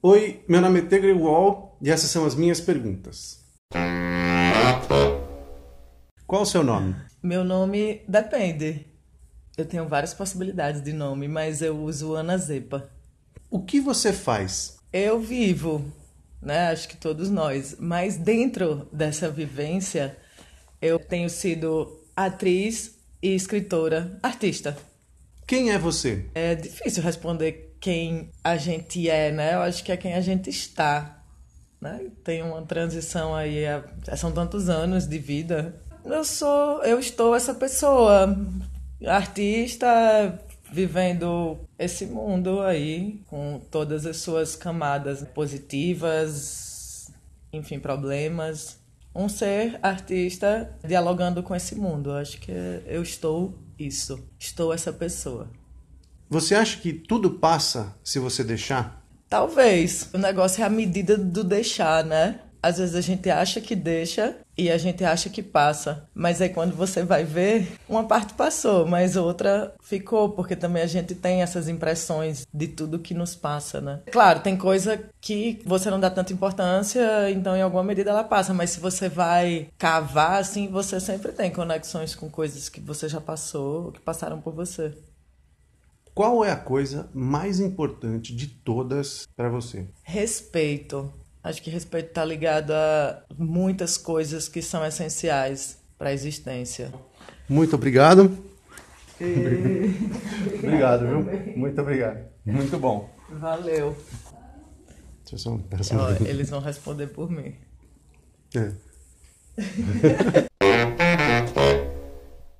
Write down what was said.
Oi, meu nome é Tegre Wall e essas são as minhas perguntas. Qual o seu nome? Meu nome depende. Eu tenho várias possibilidades de nome, mas eu uso Ana Zepa. O que você faz? Eu vivo, né? Acho que todos nós. Mas dentro dessa vivência, eu tenho sido atriz e escritora, artista. Quem é você? É difícil responder quem a gente é, né? Eu acho que é quem a gente está. Né? Tem uma transição aí, são tantos anos de vida. Eu sou, eu estou essa pessoa, artista, vivendo esse mundo aí com todas as suas camadas positivas, enfim, problemas. Um ser artista dialogando com esse mundo. Acho que eu estou isso. Estou essa pessoa. Você acha que tudo passa se você deixar? Talvez. O negócio é a medida do deixar, né? Às vezes a gente acha que deixa e a gente acha que passa. Mas aí quando você vai ver, uma parte passou, mas outra ficou, porque também a gente tem essas impressões de tudo que nos passa, né? Claro, tem coisa que você não dá tanta importância, então em alguma medida ela passa, mas se você vai cavar, assim, você sempre tem conexões com coisas que você já passou, que passaram por você. Qual é a coisa mais importante de todas para você? Respeito. Acho que respeito está ligado a muitas coisas que são essenciais para a existência. Muito obrigado. E... obrigado, viu? Muito obrigado. Muito bom. Valeu. Só, eles vão responder por mim. É.